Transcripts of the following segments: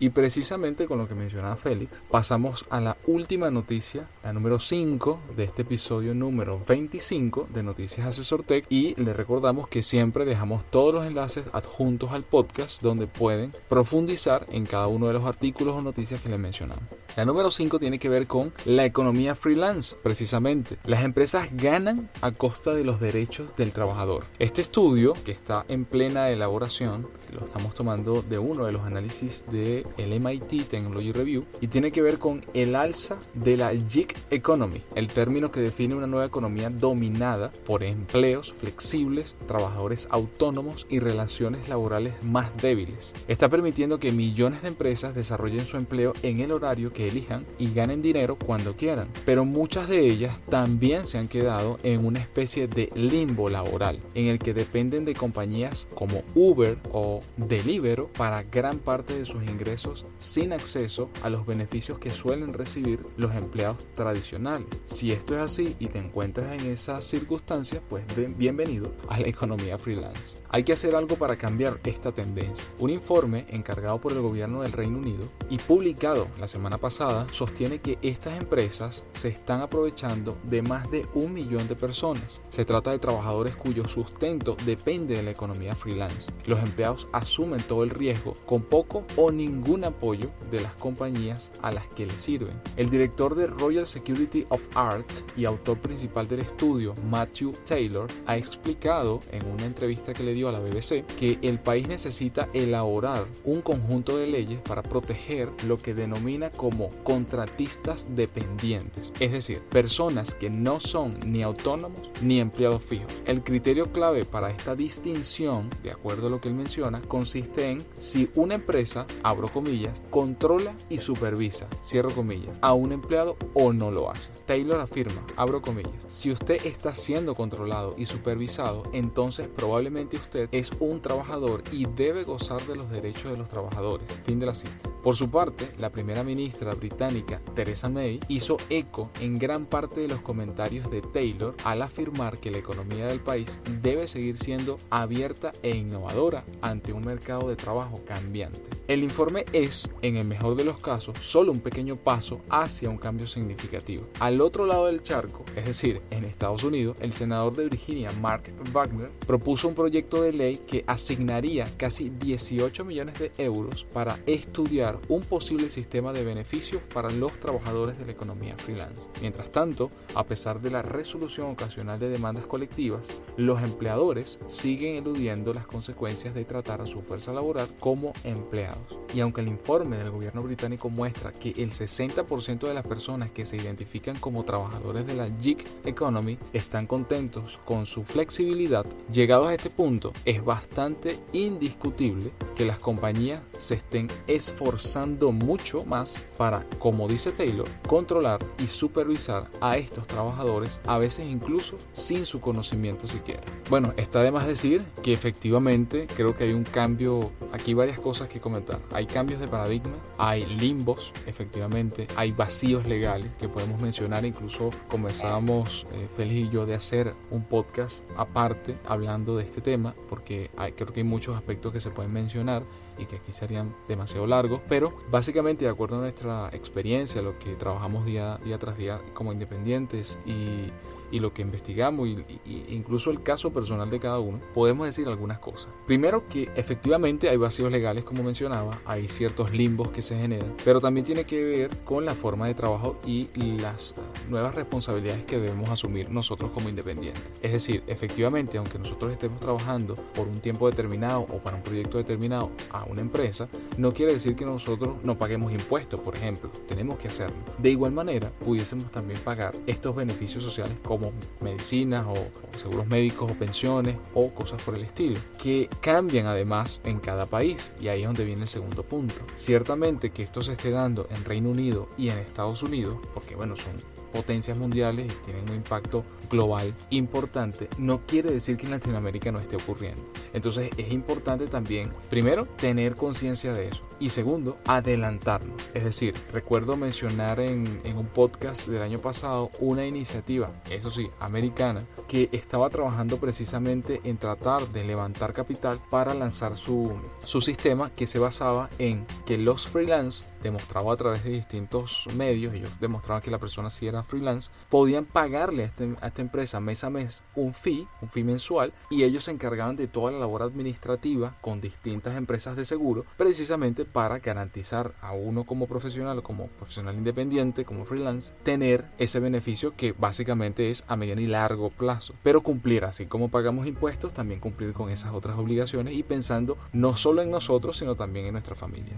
Y precisamente con lo que mencionaba Félix, pasamos a la última noticia, la número 5 de este episodio número 25 de Noticias Asesor Tech y le recordamos que siempre dejamos todos los enlaces adjuntos al podcast donde pueden profundizar en cada uno de los artículos o noticias que les mencionamos. La número 5 tiene que ver con la economía freelance, precisamente. Las empresas ganan a costa de los derechos del trabajador. Este estudio, que está en plena elaboración, lo estamos tomando de uno de los análisis del el MIT Technology Review, y tiene que ver con el alza de la gig economy, el término que define una nueva economía dominada por empleos flexibles, trabajadores autónomos y relaciones laborales más débiles. Está permitiendo que millones de empresas desarrollen su empleo en el horario que elijan y ganen dinero cuando quieran. Pero muchas de ellas también se han quedado en una especie de limbo laboral, en el que dependen de compañías como Uber o Deliveroo para gran parte de sus ingresos sin acceso a los beneficios que suelen recibir los empleados tradicionales. Si esto es así y te encuentras en esa circunstancia, pues bienvenido a la economía freelance. Hay que hacer algo para cambiar esta tendencia. Un informe encargado por el gobierno del Reino Unido y publicado la semana pasada sostiene que estas empresas se están aprovechando de más de un millón de personas. Se trata de trabajadores cuyo sustento depende de la economía freelance. Los empleados asumen todo el riesgo con poco o ningún apoyo de las compañías a las que les sirven. El director de Royal Security of Art y autor principal del estudio, Matthew Taylor, ha explicado en una entrevista que le a la BBC que el país necesita elaborar un conjunto de leyes para proteger lo que denomina como contratistas dependientes, es decir, personas que no son ni autónomos ni empleados fijos. El criterio clave para esta distinción, de acuerdo a lo que él menciona, consiste en si una empresa, abro comillas, controla y supervisa, cierro comillas, a un empleado o no lo hace. Taylor afirma, abro comillas, si usted está siendo controlado y supervisado, entonces probablemente usted es un trabajador y debe gozar de los derechos de los trabajadores. Fin de la cita. Por su parte, la primera ministra británica Theresa May hizo eco en gran parte de los comentarios de Taylor al afirmar que la economía del país debe seguir siendo abierta e innovadora ante un mercado de trabajo cambiante. El informe es, en el mejor de los casos, solo un pequeño paso hacia un cambio significativo. Al otro lado del charco, es decir, en Estados Unidos, el senador de Virginia, Mark Wagner, propuso un proyecto de ley que asignaría casi 18 millones de euros para estudiar un posible sistema de beneficios para los trabajadores de la economía freelance. Mientras tanto, a pesar de la resolución ocasional de demandas colectivas, los empleadores siguen eludiendo las consecuencias de tratar a su fuerza laboral como empleados. Y aunque el informe del gobierno británico muestra que el 60% de las personas que se identifican como trabajadores de la gig economy están contentos con su flexibilidad, llegados a este punto, es bastante indiscutible que las compañías se estén esforzando mucho más para, como dice Taylor, controlar y supervisar a estos trabajadores, a veces incluso sin su conocimiento siquiera. Bueno, está de más decir que efectivamente creo que hay un cambio, aquí varias cosas que comentar. Hay cambios de paradigma, hay limbos, efectivamente, hay vacíos legales que podemos mencionar, incluso comenzábamos eh, y yo de hacer un podcast aparte hablando de este tema porque hay, creo que hay muchos aspectos que se pueden mencionar y que aquí serían demasiado largos, pero básicamente de acuerdo a nuestra experiencia, lo que trabajamos día, día tras día como independientes y y lo que investigamos y, incluso el caso personal de cada uno, podemos decir algunas cosas. Primero que efectivamente hay vacíos legales, como mencionaba, hay ciertos limbos que se generan, pero también tiene que ver con la forma de trabajo y las nuevas responsabilidades que debemos asumir nosotros como independientes. Es decir, efectivamente, aunque nosotros estemos trabajando por un tiempo determinado o para un proyecto determinado a una empresa, no quiere decir que nosotros no paguemos impuestos, por ejemplo. Tenemos que hacerlo. De igual manera, pudiésemos también pagar estos beneficios sociales como como medicinas o, seguros médicos o pensiones o cosas por el estilo, que cambian además en cada país y ahí es donde viene el segundo punto. Ciertamente que esto se esté dando en Reino Unido y en Estados Unidos, porque bueno, son potencias mundiales y tienen un impacto global importante, no quiere decir que en Latinoamérica no esté ocurriendo. Entonces es importante también, primero, tener conciencia de eso y segundo, adelantarnos. Es decir, recuerdo mencionar en, en un podcast del año pasado una iniciativa, eso sí, americana, que estaba trabajando precisamente en tratar de levantar capital para lanzar su, su sistema que se basaba en que los freelance demostraba a través de distintos medios, ellos demostraban que la persona si era freelance, podían pagarle a, este, a, esta empresa mes a mes un fee, un fee mensual, y ellos se encargaban de toda la labor administrativa con distintas empresas de seguro, precisamente para garantizar a uno como profesional, como profesional independiente, como freelance, tener ese beneficio que básicamente es a mediano y largo plazo, pero cumplir así como pagamos impuestos, también cumplir con esas otras obligaciones y pensando no solo en nosotros, sino también en nuestra familia.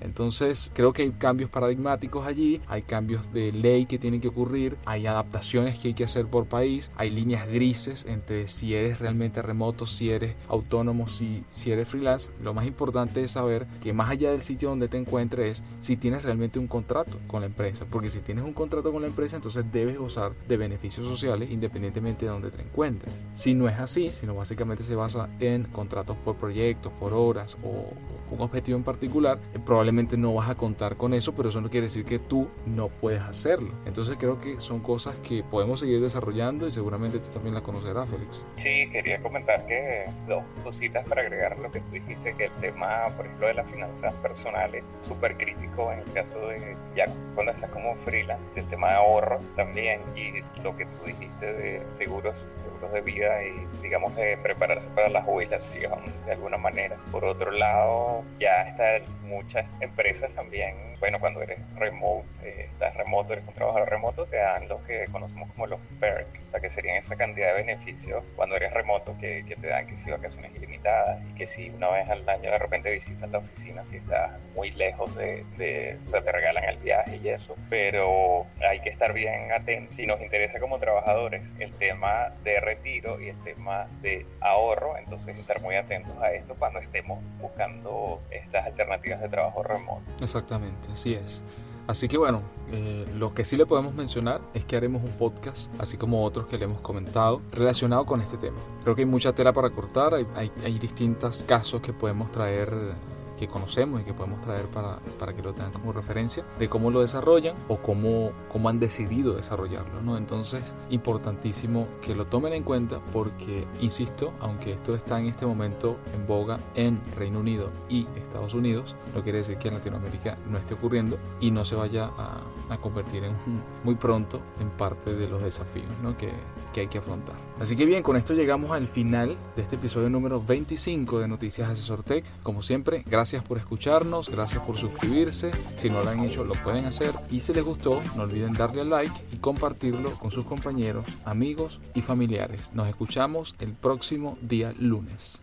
Entonces creo que hay cambios paradigmáticos allí, hay cambios de ley que tienen que ocurrir, hay adaptaciones que hay que hacer por país, hay líneas grises entre si eres realmente remoto, si eres autónomo, si, si eres freelance. Lo más importante es saber que más allá del sitio donde te encuentres es si tienes realmente un contrato con la empresa, porque si tienes un contrato con la empresa entonces debes gozar de beneficios sociales independientemente de donde te encuentres. Si no es así, sino básicamente se basa en contratos por proyectos, por horas o un objetivo en particular, eh, probablemente no vas a contar con eso, pero eso no quiere decir que tú no puedes hacerlo. Entonces creo que son cosas que podemos seguir desarrollando y seguramente tú también las conocerás, Félix. Sí, quería comentar que dos cositas para agregar lo que tú dijiste, que el tema, por ejemplo, de las finanzas personales, súper crítico en el caso de ya cuando estás como freelance, el tema de ahorro también y lo que tú dijiste de seguros, seguros de vida y digamos de prepararse para la jubilación de alguna manera. Por otro lado, ya están muchas empresas también, bueno, cuando eres remote, eh, estás remoto, eres un trabajador remoto, te dan lo que conocemos como los perks, o sea, que serían esa cantidad de beneficios cuando eres remoto que, te dan que si vacaciones ilimitadas y que si una vez al año de repente visitas la oficina si estás muy lejos de, de, o sea, te regalan el viaje y eso, pero hay que estar bien atentos. Si nos interesa como trabajadores el tema de retiro y el tema de ahorro, entonces estar muy atentos a esto cuando estemos buscando estas alternativas de trabajo remoto. Exactamente, así es. Así que bueno, eh, lo que sí le podemos mencionar es que haremos un podcast, así como otros que le hemos comentado, relacionado con este tema. Creo que hay mucha tela para cortar, hay, hay, hay distintos casos que podemos traer que conocemos y que podemos traer para, para, que lo tengan como referencia de cómo lo desarrollan o cómo, cómo han decidido desarrollarlo. ¿no? Entonces, importantísimo que lo tomen en cuenta porque, insisto, aunque esto está en este momento en boga en Reino Unido y Estados Unidos, no quiere decir que en Latinoamérica no esté ocurriendo y no se vaya a, a convertir en muy pronto en parte de los desafíos ¿no? que, que hay que afrontar. Así que bien, con esto llegamos al final de este episodio número 25 de Noticias Asesor Tech. Como siempre, gracias por escucharnos, gracias por suscribirse. Si no lo han hecho, lo pueden hacer. Y si les gustó, no olviden darle al like y compartirlo con sus compañeros, amigos y familiares. Nos escuchamos el próximo día lunes.